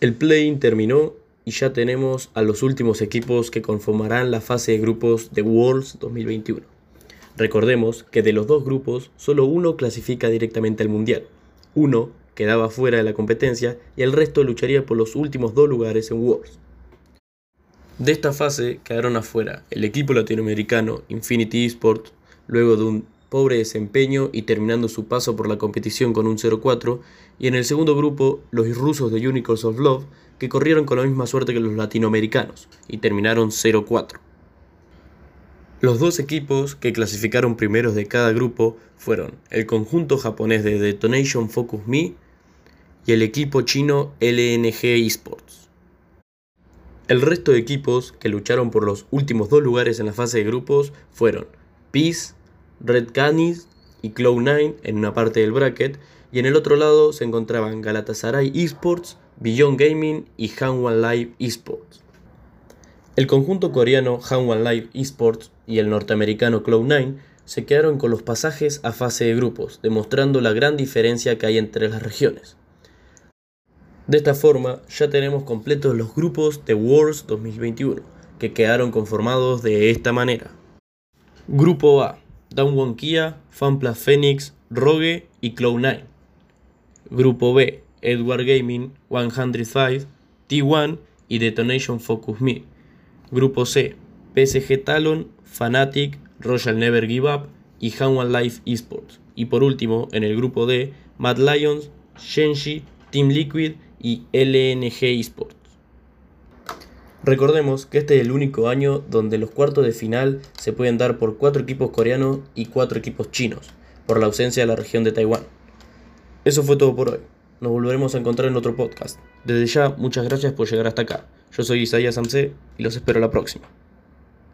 El play-in terminó y ya tenemos a los últimos equipos que conformarán la fase de grupos de Worlds 2021. Recordemos que de los dos grupos, solo uno clasifica directamente al Mundial. Uno quedaba fuera de la competencia y el resto lucharía por los últimos dos lugares en Worlds. De esta fase quedaron afuera el equipo latinoamericano Infinity Esports, luego de un pobre desempeño y terminando su paso por la competición con un 0-4, y en el segundo grupo los rusos de Unicorns of Love, que corrieron con la misma suerte que los latinoamericanos, y terminaron 0-4. Los dos equipos que clasificaron primeros de cada grupo fueron el conjunto japonés de Detonation Focus Me y el equipo chino LNG Esports. El resto de equipos que lucharon por los últimos dos lugares en la fase de grupos fueron Peace, Red Canis y Cloud9 en una parte del bracket, y en el otro lado se encontraban Galatasaray Esports, Beyond Gaming y Hanwha Live Esports. El conjunto coreano Hanwha Live Esports y el norteamericano Cloud9 se quedaron con los pasajes a fase de grupos, demostrando la gran diferencia que hay entre las regiones. De esta forma, ya tenemos completos los grupos de Worlds 2021, que quedaron conformados de esta manera. Grupo A, Downone Kia, Fanpla Phoenix, Rogue y Cloud9. Grupo B, Edward Gaming, 105, T1 y Detonation Focus Me. Grupo C, PSG Talon, Fnatic, Royal Never Give Up y Hanwha Life Esports. Y por último, en el grupo D, Mad Lions, Shenji, Team Liquid y LNG Esports. Recordemos que este es el único año donde los cuartos de final se pueden dar por cuatro equipos coreanos y cuatro equipos chinos, por la ausencia de la región de Taiwán. Eso fue todo por hoy. Nos volveremos a encontrar en otro podcast. Desde ya, muchas gracias por llegar hasta acá. Yo soy Isaías Samse y los espero la próxima.